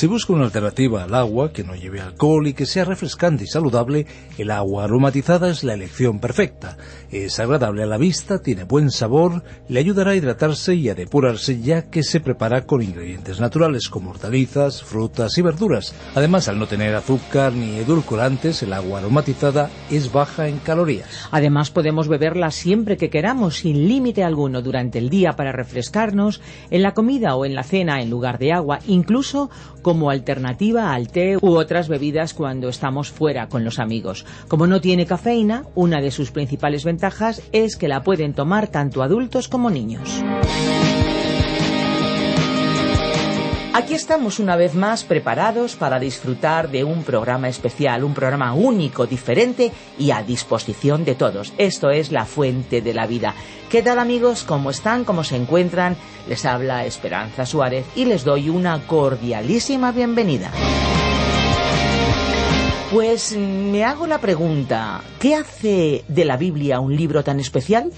Si busca una alternativa al agua que no lleve alcohol y que sea refrescante y saludable, el agua aromatizada es la elección perfecta. Es agradable a la vista, tiene buen sabor, le ayudará a hidratarse y a depurarse ya que se prepara con ingredientes naturales como hortalizas, frutas y verduras. Además, al no tener azúcar ni edulcorantes, el agua aromatizada es baja en calorías. Además, podemos beberla siempre que queramos, sin límite alguno, durante el día para refrescarnos, en la comida o en la cena en lugar de agua, incluso como alternativa al té u otras bebidas cuando estamos fuera con los amigos. Como no tiene cafeína, una de sus principales ventajas es que la pueden tomar tanto adultos como niños. Aquí estamos una vez más preparados para disfrutar de un programa especial, un programa único, diferente y a disposición de todos. Esto es La Fuente de la Vida. ¿Qué tal amigos? ¿Cómo están? ¿Cómo se encuentran? Les habla Esperanza Suárez y les doy una cordialísima bienvenida. Pues me hago la pregunta, ¿qué hace de la Biblia un libro tan especial?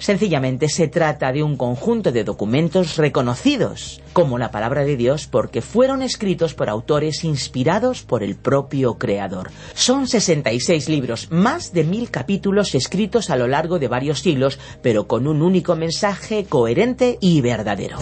Sencillamente se trata de un conjunto de documentos reconocidos como la palabra de Dios porque fueron escritos por autores inspirados por el propio Creador. Son 66 libros, más de mil capítulos escritos a lo largo de varios siglos, pero con un único mensaje coherente y verdadero.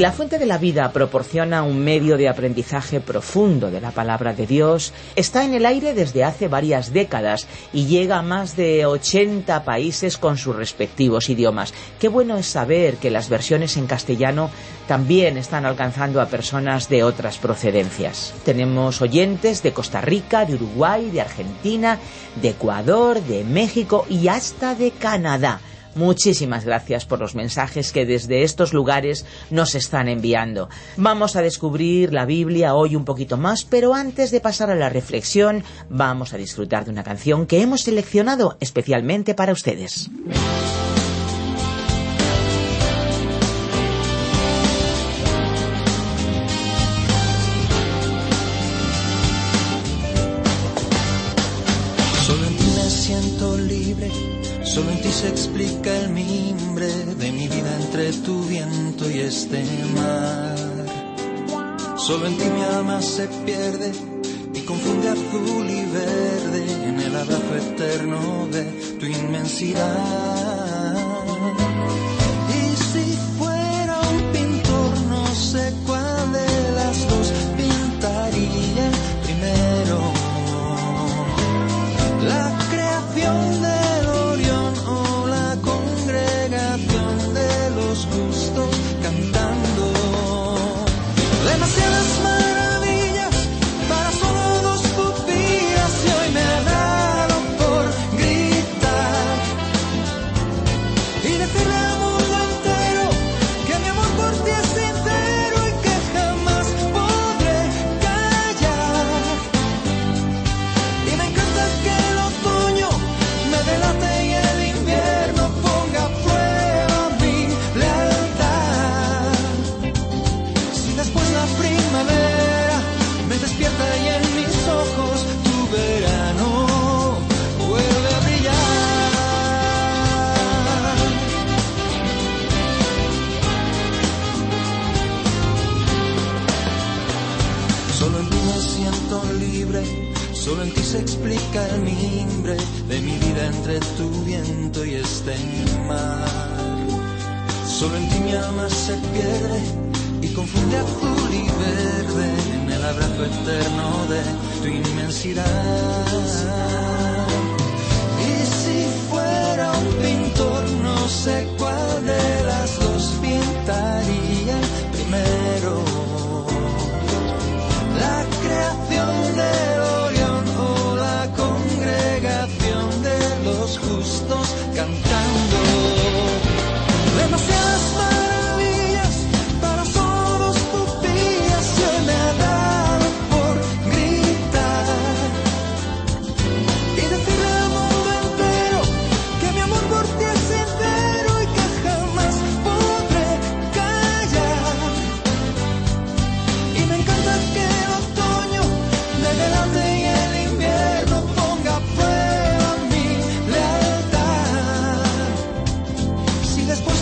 La fuente de la vida proporciona un medio de aprendizaje profundo de la palabra de Dios, está en el aire desde hace varias décadas y llega a más de 80 países con sus respectivos idiomas. Qué bueno es saber que las versiones en castellano también están alcanzando a personas de otras procedencias. Tenemos oyentes de Costa Rica, de Uruguay, de Argentina, de Ecuador, de México y hasta de Canadá. Muchísimas gracias por los mensajes que desde estos lugares nos están enviando. Vamos a descubrir la Biblia hoy un poquito más, pero antes de pasar a la reflexión, vamos a disfrutar de una canción que hemos seleccionado especialmente para ustedes. Se explica el mimbre de mi vida entre tu viento y este mar. Solo en ti mi alma se pierde y confunde azul y verde en el abrazo eterno de tu inmensidad. azul y verde en el abrazo eterno de tu inmensidad. Y si fuera un pintor, no sé qué.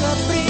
sofrer.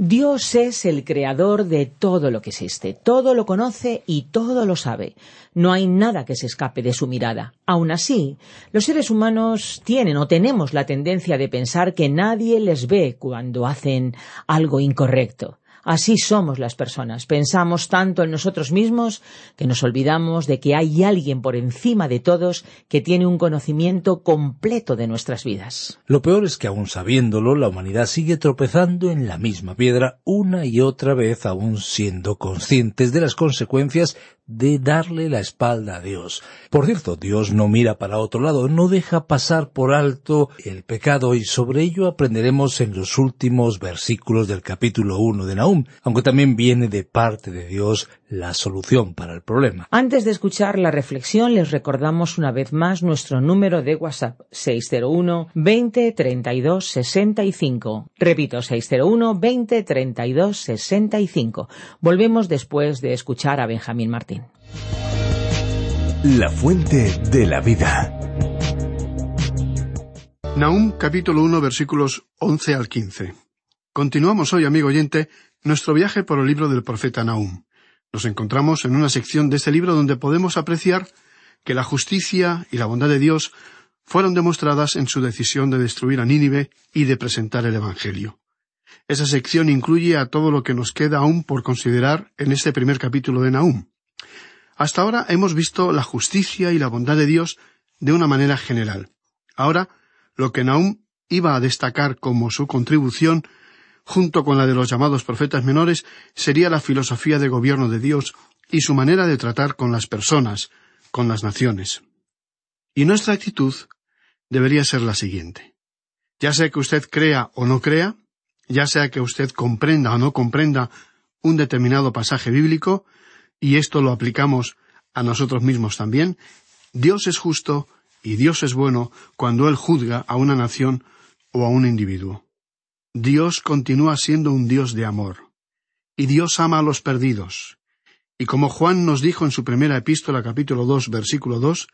Dios es el creador de todo lo que existe, todo lo conoce y todo lo sabe. No hay nada que se escape de su mirada. Aun así, los seres humanos tienen o tenemos la tendencia de pensar que nadie les ve cuando hacen algo incorrecto. Así somos las personas. Pensamos tanto en nosotros mismos que nos olvidamos de que hay alguien por encima de todos que tiene un conocimiento completo de nuestras vidas. Lo peor es que aún sabiéndolo, la humanidad sigue tropezando en la misma piedra una y otra vez, aún siendo conscientes de las consecuencias de darle la espalda a Dios. Por cierto, Dios no mira para otro lado, no deja pasar por alto el pecado y sobre ello aprenderemos en los últimos versículos del capítulo 1 de Nahum, aunque también viene de parte de Dios la solución para el problema. Antes de escuchar la reflexión, les recordamos una vez más nuestro número de WhatsApp 601 20 32 65. Repito, 601 20 32 65. Volvemos después de escuchar a Benjamín Martín. La fuente de la vida. Nahum capítulo 1 versículos 11 al 15. Continuamos hoy, amigo oyente, nuestro viaje por el libro del profeta Nahum. Nos encontramos en una sección de este libro donde podemos apreciar que la justicia y la bondad de Dios fueron demostradas en su decisión de destruir a Nínive y de presentar el Evangelio. Esa sección incluye a todo lo que nos queda aún por considerar en este primer capítulo de Nahum. Hasta ahora hemos visto la justicia y la bondad de Dios de una manera general. Ahora, lo que Nahum iba a destacar como su contribución, junto con la de los llamados profetas menores, sería la filosofía de gobierno de Dios y su manera de tratar con las personas, con las naciones. Y nuestra actitud debería ser la siguiente. Ya sea que usted crea o no crea, ya sea que usted comprenda o no comprenda un determinado pasaje bíblico, y esto lo aplicamos a nosotros mismos también, Dios es justo y Dios es bueno cuando Él juzga a una nación o a un individuo. Dios continúa siendo un Dios de amor. Y Dios ama a los perdidos. Y como Juan nos dijo en su primera epístola capítulo dos versículo dos,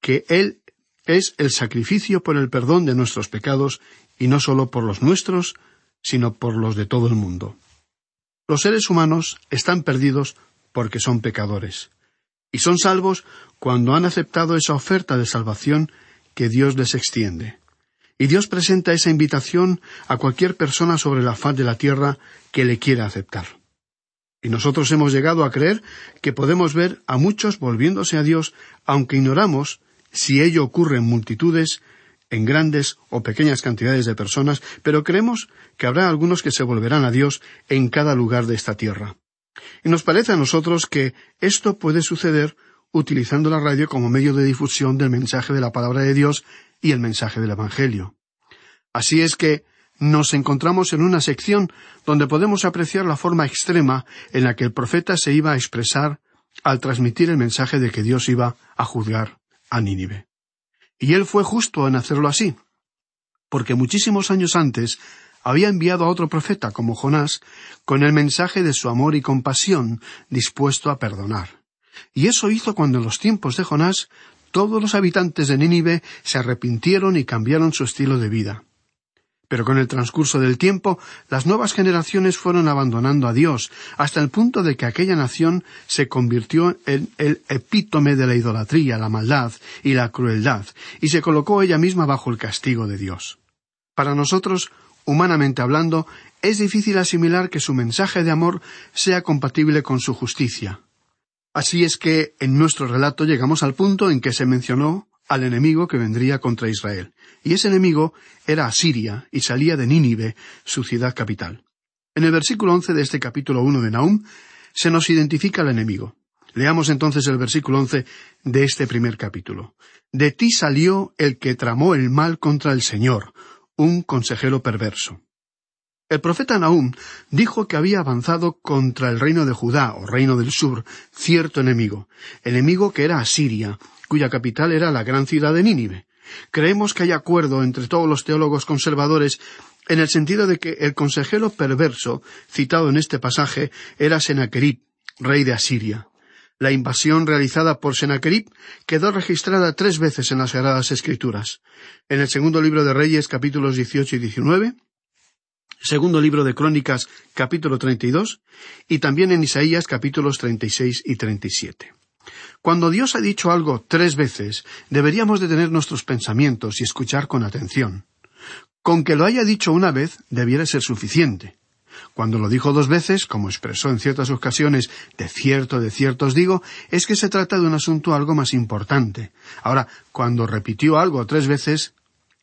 que Él es el sacrificio por el perdón de nuestros pecados, y no sólo por los nuestros, sino por los de todo el mundo. Los seres humanos están perdidos porque son pecadores, y son salvos cuando han aceptado esa oferta de salvación que Dios les extiende. Y Dios presenta esa invitación a cualquier persona sobre la faz de la tierra que le quiera aceptar. Y nosotros hemos llegado a creer que podemos ver a muchos volviéndose a Dios, aunque ignoramos si ello ocurre en multitudes, en grandes o pequeñas cantidades de personas, pero creemos que habrá algunos que se volverán a Dios en cada lugar de esta tierra. Y nos parece a nosotros que esto puede suceder utilizando la radio como medio de difusión del mensaje de la palabra de Dios y el mensaje del Evangelio. Así es que nos encontramos en una sección donde podemos apreciar la forma extrema en la que el profeta se iba a expresar al transmitir el mensaje de que Dios iba a juzgar a Nínive. Y él fue justo en hacerlo así, porque muchísimos años antes había enviado a otro profeta como Jonás con el mensaje de su amor y compasión dispuesto a perdonar. Y eso hizo cuando en los tiempos de Jonás todos los habitantes de Nínive se arrepintieron y cambiaron su estilo de vida. Pero con el transcurso del tiempo, las nuevas generaciones fueron abandonando a Dios, hasta el punto de que aquella nación se convirtió en el epítome de la idolatría, la maldad y la crueldad, y se colocó ella misma bajo el castigo de Dios. Para nosotros, humanamente hablando, es difícil asimilar que su mensaje de amor sea compatible con su justicia. Así es que en nuestro relato llegamos al punto en que se mencionó al enemigo que vendría contra Israel. Y ese enemigo era Asiria y salía de Nínive, su ciudad capital. En el versículo once de este capítulo uno de Nahum se nos identifica el enemigo. Leamos entonces el versículo once de este primer capítulo. De ti salió el que tramó el mal contra el Señor, un consejero perverso. El profeta Nahum dijo que había avanzado contra el reino de Judá, o reino del sur, cierto enemigo, enemigo que era Asiria, cuya capital era la gran ciudad de Nínive. Creemos que hay acuerdo entre todos los teólogos conservadores en el sentido de que el consejero perverso citado en este pasaje era Sennacherib, rey de Asiria. La invasión realizada por Sennacherib quedó registrada tres veces en las Sagradas Escrituras. En el segundo libro de Reyes, capítulos 18 y 19, segundo libro de Crónicas, capítulo 32, y también en Isaías, capítulos 36 y 37. Cuando Dios ha dicho algo tres veces, deberíamos detener nuestros pensamientos y escuchar con atención. Con que lo haya dicho una vez, debiera ser suficiente. Cuando lo dijo dos veces, como expresó en ciertas ocasiones, de cierto, de cierto os digo, es que se trata de un asunto algo más importante. Ahora, cuando repitió algo tres veces,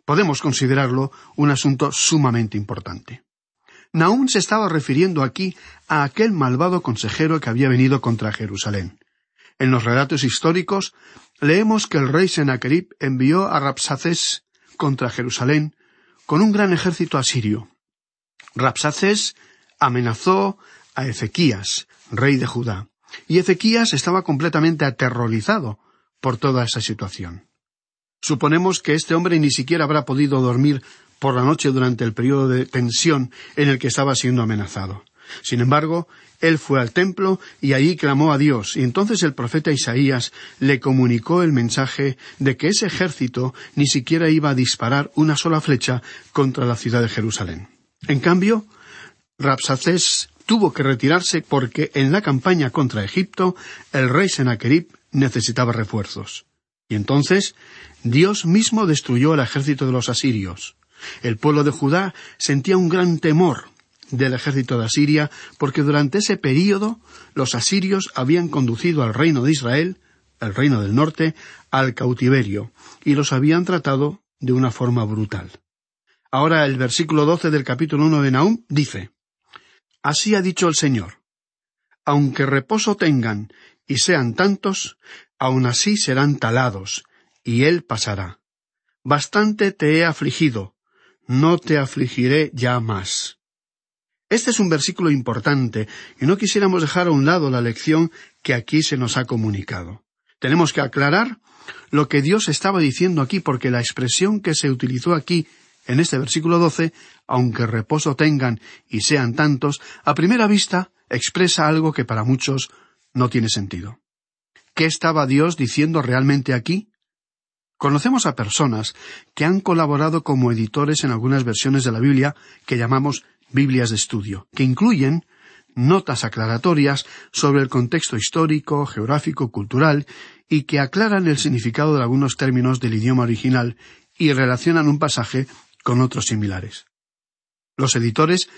podemos considerarlo un asunto sumamente importante. Naúm se estaba refiriendo aquí a aquel malvado consejero que había venido contra Jerusalén. En los relatos históricos leemos que el rey Sennacherib envió a Rapsaces contra Jerusalén con un gran ejército asirio. Rapsaces amenazó a Ezequías, rey de Judá, y Ezequías estaba completamente aterrorizado por toda esa situación. Suponemos que este hombre ni siquiera habrá podido dormir por la noche durante el periodo de tensión en el que estaba siendo amenazado. Sin embargo, él fue al templo y allí clamó a Dios, y entonces el profeta Isaías le comunicó el mensaje de que ese ejército ni siquiera iba a disparar una sola flecha contra la ciudad de Jerusalén. En cambio, Rapsacés tuvo que retirarse porque en la campaña contra Egipto el rey Sennacherib necesitaba refuerzos. Y entonces Dios mismo destruyó el ejército de los asirios. El pueblo de Judá sentía un gran temor del ejército de Asiria porque durante ese período los asirios habían conducido al reino de Israel, el reino del norte, al cautiverio y los habían tratado de una forma brutal. Ahora el versículo doce del capítulo uno de Nahum dice Así ha dicho el Señor Aunque reposo tengan y sean tantos, aun así serán talados, y él pasará. Bastante te he afligido, no te afligiré ya más. Este es un versículo importante y no quisiéramos dejar a un lado la lección que aquí se nos ha comunicado. Tenemos que aclarar lo que Dios estaba diciendo aquí porque la expresión que se utilizó aquí en este versículo doce, aunque reposo tengan y sean tantos, a primera vista expresa algo que para muchos no tiene sentido. ¿Qué estaba Dios diciendo realmente aquí? Conocemos a personas que han colaborado como editores en algunas versiones de la Biblia que llamamos Biblias de estudio, que incluyen notas aclaratorias sobre el contexto histórico, geográfico, cultural, y que aclaran el significado de algunos términos del idioma original y relacionan un pasaje con otros similares. Los editores,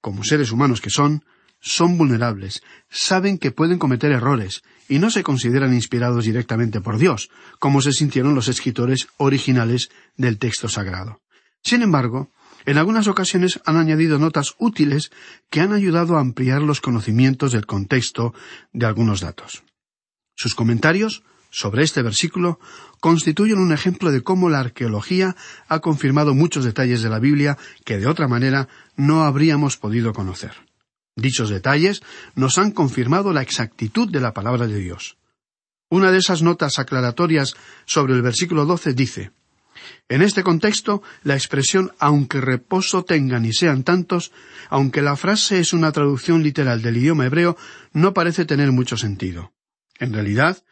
como seres humanos que son, son vulnerables, saben que pueden cometer errores, y no se consideran inspirados directamente por Dios, como se sintieron los escritores originales del texto sagrado. Sin embargo, en algunas ocasiones han añadido notas útiles que han ayudado a ampliar los conocimientos del contexto de algunos datos. Sus comentarios sobre este versículo constituyen un ejemplo de cómo la arqueología ha confirmado muchos detalles de la Biblia que de otra manera no habríamos podido conocer. Dichos detalles nos han confirmado la exactitud de la palabra de Dios. Una de esas notas aclaratorias sobre el versículo doce dice en este contexto, la expresión aunque reposo tengan y sean tantos, aunque la frase es una traducción literal del idioma hebreo, no parece tener mucho sentido. En realidad,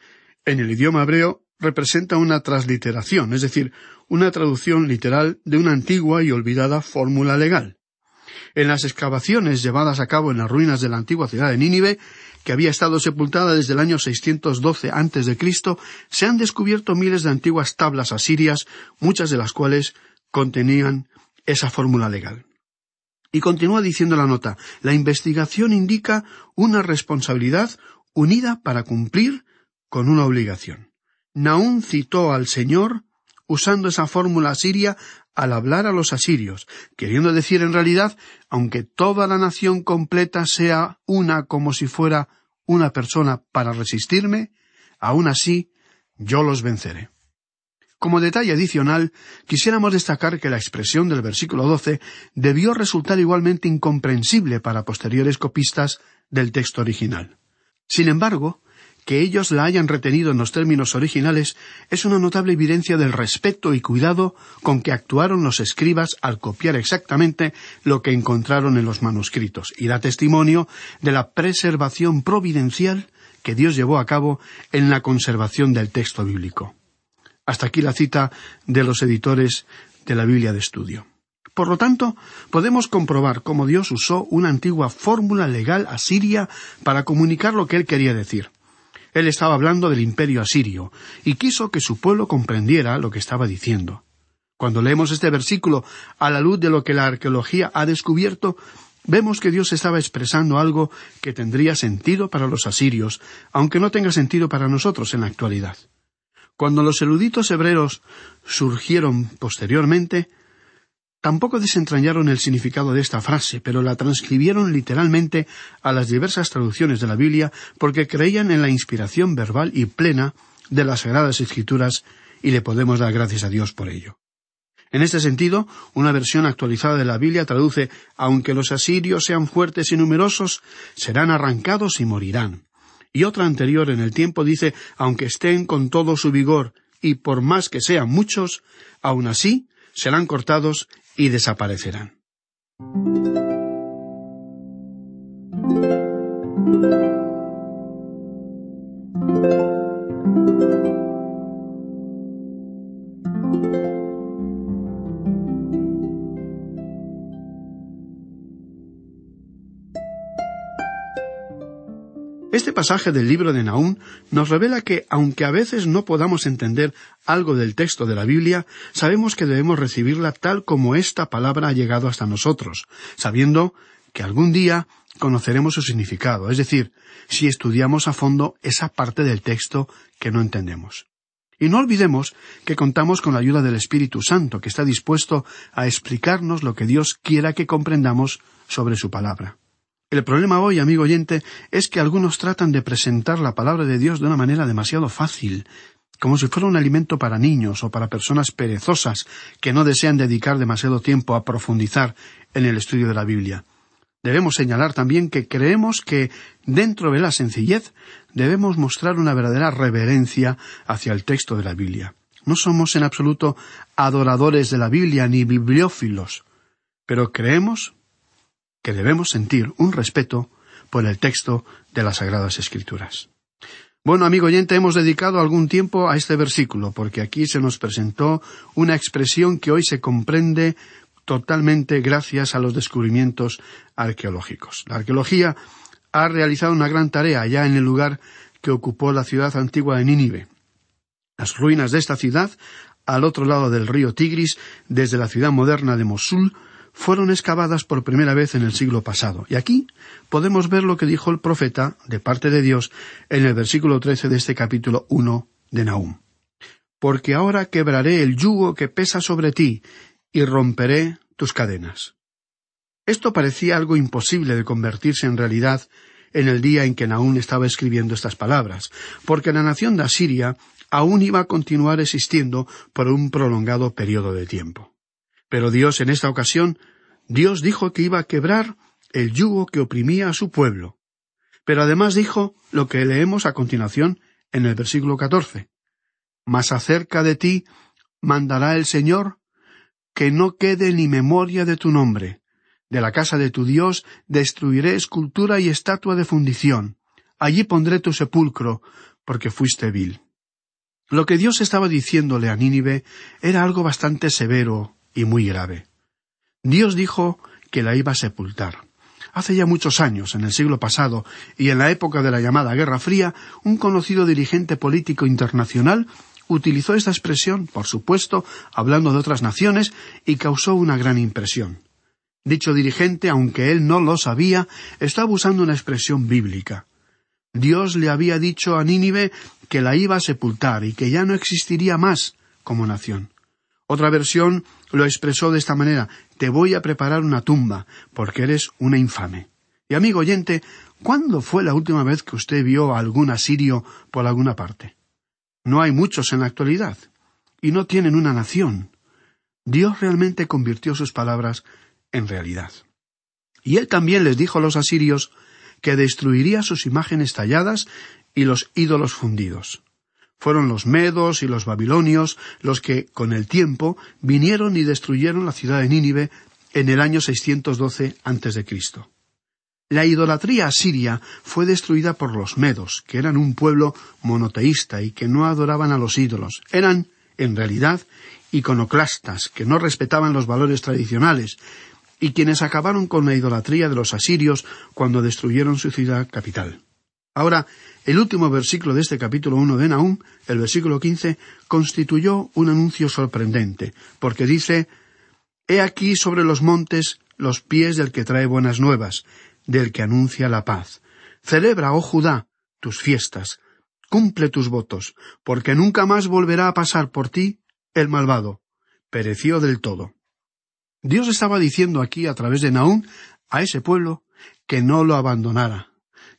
en el idioma hebreo representa una transliteración, es decir, una traducción literal de una antigua y olvidada fórmula legal. En las excavaciones llevadas a cabo en las ruinas de la antigua ciudad de Nínive, que había estado sepultada desde el año 612 antes de Cristo, se han descubierto miles de antiguas tablas asirias, muchas de las cuales contenían esa fórmula legal. Y continúa diciendo la nota, la investigación indica una responsabilidad unida para cumplir con una obligación. Naún citó al Señor usando esa fórmula asiria al hablar a los asirios, queriendo decir en realidad, aunque toda la nación completa sea una como si fuera una persona para resistirme, aun así yo los venceré. Como detalle adicional, quisiéramos destacar que la expresión del versículo 12 debió resultar igualmente incomprensible para posteriores copistas del texto original. Sin embargo, que ellos la hayan retenido en los términos originales es una notable evidencia del respeto y cuidado con que actuaron los escribas al copiar exactamente lo que encontraron en los manuscritos, y da testimonio de la preservación providencial que Dios llevó a cabo en la conservación del texto bíblico. Hasta aquí la cita de los editores de la Biblia de Estudio. Por lo tanto, podemos comprobar cómo Dios usó una antigua fórmula legal asiria para comunicar lo que él quería decir. Él estaba hablando del imperio asirio, y quiso que su pueblo comprendiera lo que estaba diciendo. Cuando leemos este versículo a la luz de lo que la arqueología ha descubierto, vemos que Dios estaba expresando algo que tendría sentido para los asirios, aunque no tenga sentido para nosotros en la actualidad. Cuando los eruditos hebreos surgieron posteriormente, Tampoco desentrañaron el significado de esta frase, pero la transcribieron literalmente a las diversas traducciones de la Biblia porque creían en la inspiración verbal y plena de las Sagradas Escrituras y le podemos dar gracias a Dios por ello. En este sentido, una versión actualizada de la Biblia traduce Aunque los asirios sean fuertes y numerosos, serán arrancados y morirán. Y otra anterior en el tiempo dice Aunque estén con todo su vigor y por más que sean muchos, aun así serán cortados y desaparecerán. Este pasaje del libro de Nahum nos revela que, aunque a veces no podamos entender algo del texto de la Biblia, sabemos que debemos recibirla tal como esta palabra ha llegado hasta nosotros, sabiendo que algún día conoceremos su significado, es decir, si estudiamos a fondo esa parte del texto que no entendemos. Y no olvidemos que contamos con la ayuda del Espíritu Santo, que está dispuesto a explicarnos lo que Dios quiera que comprendamos sobre su palabra. El problema hoy, amigo oyente, es que algunos tratan de presentar la palabra de Dios de una manera demasiado fácil, como si fuera un alimento para niños o para personas perezosas que no desean dedicar demasiado tiempo a profundizar en el estudio de la Biblia. Debemos señalar también que creemos que, dentro de la sencillez, debemos mostrar una verdadera reverencia hacia el texto de la Biblia. No somos en absoluto adoradores de la Biblia ni bibliófilos, pero creemos que debemos sentir un respeto por el texto de las Sagradas Escrituras. Bueno, amigo oyente, hemos dedicado algún tiempo a este versículo, porque aquí se nos presentó una expresión que hoy se comprende totalmente gracias a los descubrimientos arqueológicos. La arqueología ha realizado una gran tarea allá en el lugar que ocupó la ciudad antigua de Nínive. Las ruinas de esta ciudad, al otro lado del río Tigris, desde la ciudad moderna de Mosul, fueron excavadas por primera vez en el siglo pasado. Y aquí podemos ver lo que dijo el profeta de parte de Dios en el versículo trece de este capítulo uno de Nahum. Porque ahora quebraré el yugo que pesa sobre ti y romperé tus cadenas. Esto parecía algo imposible de convertirse en realidad en el día en que Nahum estaba escribiendo estas palabras, porque la nación de Asiria aún iba a continuar existiendo por un prolongado periodo de tiempo. Pero Dios en esta ocasión, Dios dijo que iba a quebrar el yugo que oprimía a su pueblo. Pero además dijo lo que leemos a continuación en el versículo catorce. Mas acerca de ti mandará el Señor que no quede ni memoria de tu nombre. De la casa de tu Dios destruiré escultura y estatua de fundición. Allí pondré tu sepulcro, porque fuiste vil. Lo que Dios estaba diciéndole a Nínive era algo bastante severo y muy grave. Dios dijo que la iba a sepultar. Hace ya muchos años, en el siglo pasado, y en la época de la llamada Guerra Fría, un conocido dirigente político internacional utilizó esta expresión, por supuesto, hablando de otras naciones, y causó una gran impresión. Dicho dirigente, aunque él no lo sabía, estaba usando una expresión bíblica. Dios le había dicho a Nínive que la iba a sepultar y que ya no existiría más como nación. Otra versión lo expresó de esta manera Te voy a preparar una tumba, porque eres una infame. Y amigo oyente, ¿cuándo fue la última vez que usted vio a algún asirio por alguna parte? No hay muchos en la actualidad, y no tienen una nación. Dios realmente convirtió sus palabras en realidad. Y él también les dijo a los asirios que destruiría sus imágenes talladas y los ídolos fundidos. Fueron los medos y los babilonios los que, con el tiempo, vinieron y destruyeron la ciudad de Nínive en el año 612 a.C. La idolatría asiria fue destruida por los medos, que eran un pueblo monoteísta y que no adoraban a los ídolos. Eran, en realidad, iconoclastas, que no respetaban los valores tradicionales, y quienes acabaron con la idolatría de los asirios cuando destruyeron su ciudad capital. Ahora, el último versículo de este capítulo 1 de Nahum, el versículo 15, constituyó un anuncio sorprendente, porque dice, He aquí sobre los montes los pies del que trae buenas nuevas, del que anuncia la paz. Celebra, oh Judá, tus fiestas, cumple tus votos, porque nunca más volverá a pasar por ti el malvado. Pereció del todo. Dios estaba diciendo aquí a través de Naúm a ese pueblo que no lo abandonara,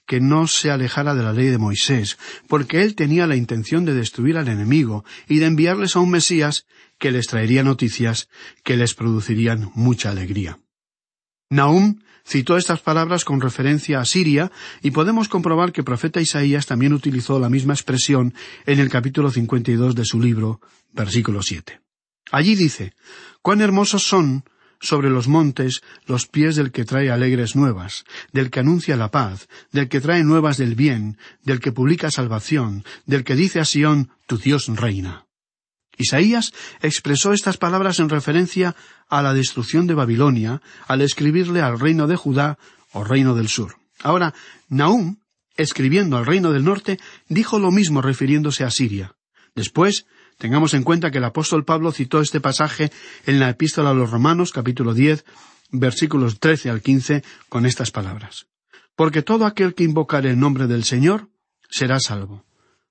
que no se alejara de la ley de Moisés, porque él tenía la intención de destruir al enemigo y de enviarles a un Mesías que les traería noticias que les producirían mucha alegría. Nahum citó estas palabras con referencia a Siria y podemos comprobar que el profeta Isaías también utilizó la misma expresión en el capítulo 52 de su libro, versículo 7. Allí dice, cuán hermosos son sobre los montes los pies del que trae alegres nuevas, del que anuncia la paz, del que trae nuevas del bien, del que publica salvación, del que dice a Sión, tu Dios reina. Isaías expresó estas palabras en referencia a la destrucción de Babilonia al escribirle al reino de Judá o reino del sur. Ahora, Nahum, escribiendo al reino del norte, dijo lo mismo refiriéndose a Siria. Después, Tengamos en cuenta que el apóstol Pablo citó este pasaje en la epístola a los Romanos, capítulo diez, versículos trece al quince, con estas palabras. Porque todo aquel que invocare el nombre del Señor será salvo.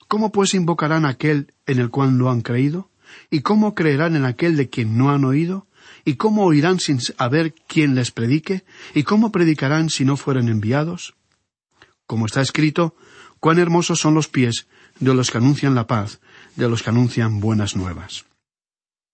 ¿Cómo pues invocarán aquel en el cual no han creído? ¿Y cómo creerán en aquel de quien no han oído? ¿Y cómo oirán sin saber quién les predique? ¿Y cómo predicarán si no fueren enviados? Como está escrito, cuán hermosos son los pies de los que anuncian la paz, de los que anuncian buenas nuevas.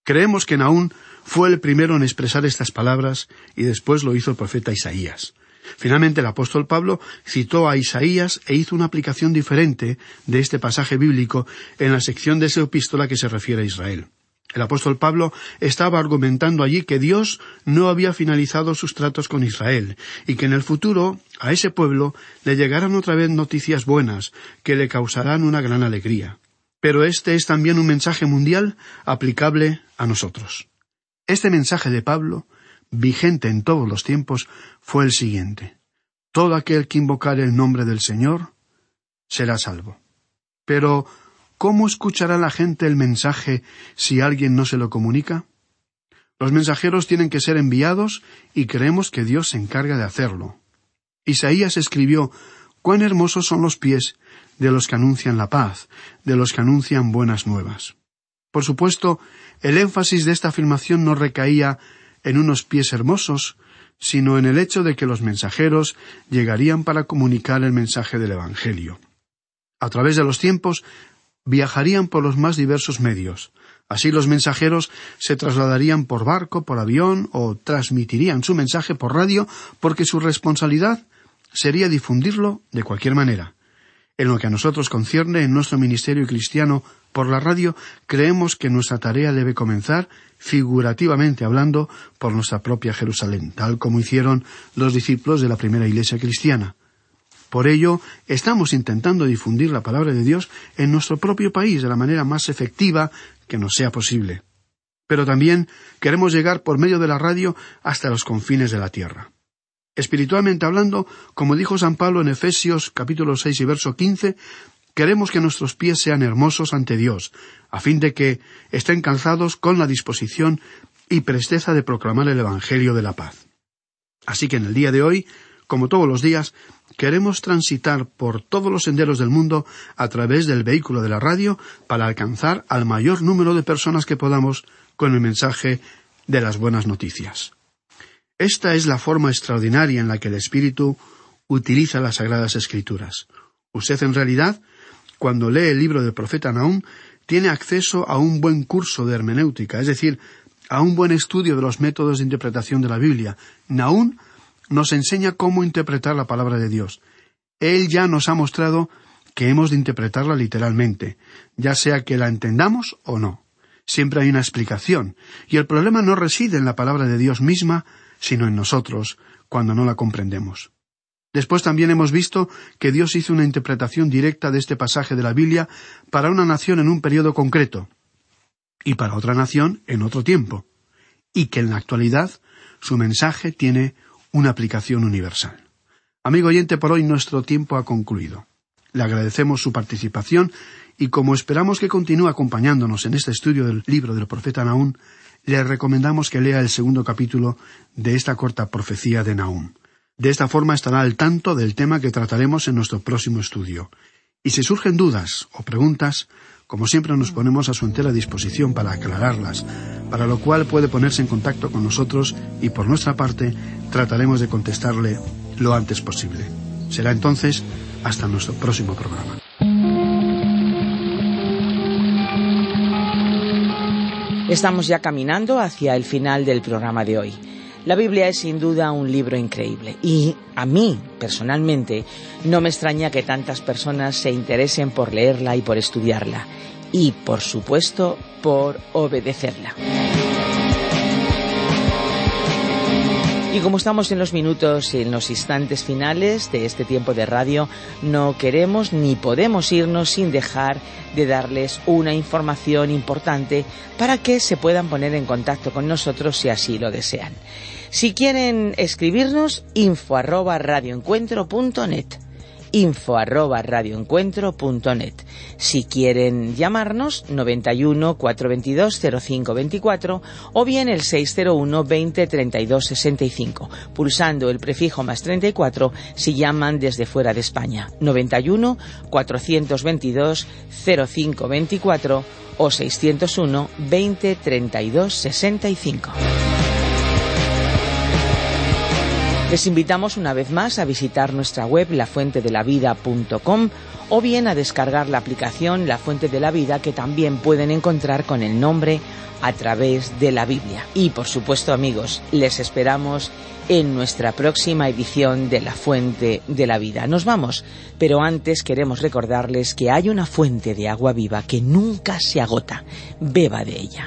Creemos que Naún fue el primero en expresar estas palabras y después lo hizo el profeta Isaías. Finalmente el apóstol Pablo citó a Isaías e hizo una aplicación diferente de este pasaje bíblico en la sección de esa epístola que se refiere a Israel. El apóstol Pablo estaba argumentando allí que Dios no había finalizado sus tratos con Israel y que en el futuro a ese pueblo le llegarán otra vez noticias buenas que le causarán una gran alegría. Pero este es también un mensaje mundial aplicable a nosotros. Este mensaje de Pablo, vigente en todos los tiempos, fue el siguiente. Todo aquel que invocare el nombre del Señor será salvo. Pero, ¿cómo escuchará la gente el mensaje si alguien no se lo comunica? Los mensajeros tienen que ser enviados y creemos que Dios se encarga de hacerlo. Isaías escribió Cuán hermosos son los pies de los que anuncian la paz, de los que anuncian buenas nuevas. Por supuesto, el énfasis de esta afirmación no recaía en unos pies hermosos, sino en el hecho de que los mensajeros llegarían para comunicar el mensaje del Evangelio. A través de los tiempos viajarían por los más diversos medios. Así los mensajeros se trasladarían por barco, por avión o transmitirían su mensaje por radio porque su responsabilidad sería difundirlo de cualquier manera. En lo que a nosotros concierne en nuestro ministerio cristiano por la radio, creemos que nuestra tarea debe comenzar, figurativamente hablando, por nuestra propia Jerusalén, tal como hicieron los discípulos de la primera iglesia cristiana. Por ello, estamos intentando difundir la palabra de Dios en nuestro propio país de la manera más efectiva que nos sea posible. Pero también queremos llegar por medio de la radio hasta los confines de la tierra. Espiritualmente hablando, como dijo San Pablo en Efesios capítulo seis y verso quince, queremos que nuestros pies sean hermosos ante Dios, a fin de que estén calzados con la disposición y presteza de proclamar el Evangelio de la paz. Así que en el día de hoy, como todos los días, queremos transitar por todos los senderos del mundo a través del vehículo de la radio para alcanzar al mayor número de personas que podamos con el mensaje de las buenas noticias. Esta es la forma extraordinaria en la que el Espíritu utiliza las Sagradas Escrituras. Usted en realidad, cuando lee el libro del profeta Nahum, tiene acceso a un buen curso de hermenéutica, es decir, a un buen estudio de los métodos de interpretación de la Biblia. Nahum nos enseña cómo interpretar la palabra de Dios. Él ya nos ha mostrado que hemos de interpretarla literalmente, ya sea que la entendamos o no. Siempre hay una explicación, y el problema no reside en la palabra de Dios misma, sino en nosotros, cuando no la comprendemos. Después también hemos visto que Dios hizo una interpretación directa de este pasaje de la Biblia para una nación en un periodo concreto, y para otra nación en otro tiempo, y que en la actualidad su mensaje tiene una aplicación universal. Amigo oyente, por hoy nuestro tiempo ha concluido. Le agradecemos su participación y como esperamos que continúe acompañándonos en este estudio del libro del profeta Nahum, le recomendamos que lea el segundo capítulo de esta corta profecía de Nahum. De esta forma estará al tanto del tema que trataremos en nuestro próximo estudio. Y si surgen dudas o preguntas, como siempre nos ponemos a su entera disposición para aclararlas, para lo cual puede ponerse en contacto con nosotros y por nuestra parte trataremos de contestarle lo antes posible. Será entonces hasta nuestro próximo programa. Estamos ya caminando hacia el final del programa de hoy. La Biblia es sin duda un libro increíble y a mí, personalmente, no me extraña que tantas personas se interesen por leerla y por estudiarla y, por supuesto, por obedecerla. Y como estamos en los minutos, en los instantes finales de este tiempo de radio, no queremos ni podemos irnos sin dejar de darles una información importante para que se puedan poner en contacto con nosotros si así lo desean. Si quieren escribirnos, info arroba radioencuentro.net info arroba radioencuentro.net. Si quieren llamarnos, 91 422 0524 o bien el 601 20 32 65, pulsando el prefijo más 34 si llaman desde fuera de España. 91 422 0524 o 601 20 32 65. Les invitamos una vez más a visitar nuestra web lafuentedelavida.com o bien a descargar la aplicación La Fuente de la Vida que también pueden encontrar con el nombre a través de la Biblia. Y por supuesto amigos, les esperamos en nuestra próxima edición de La Fuente de la Vida. Nos vamos, pero antes queremos recordarles que hay una fuente de agua viva que nunca se agota. Beba de ella.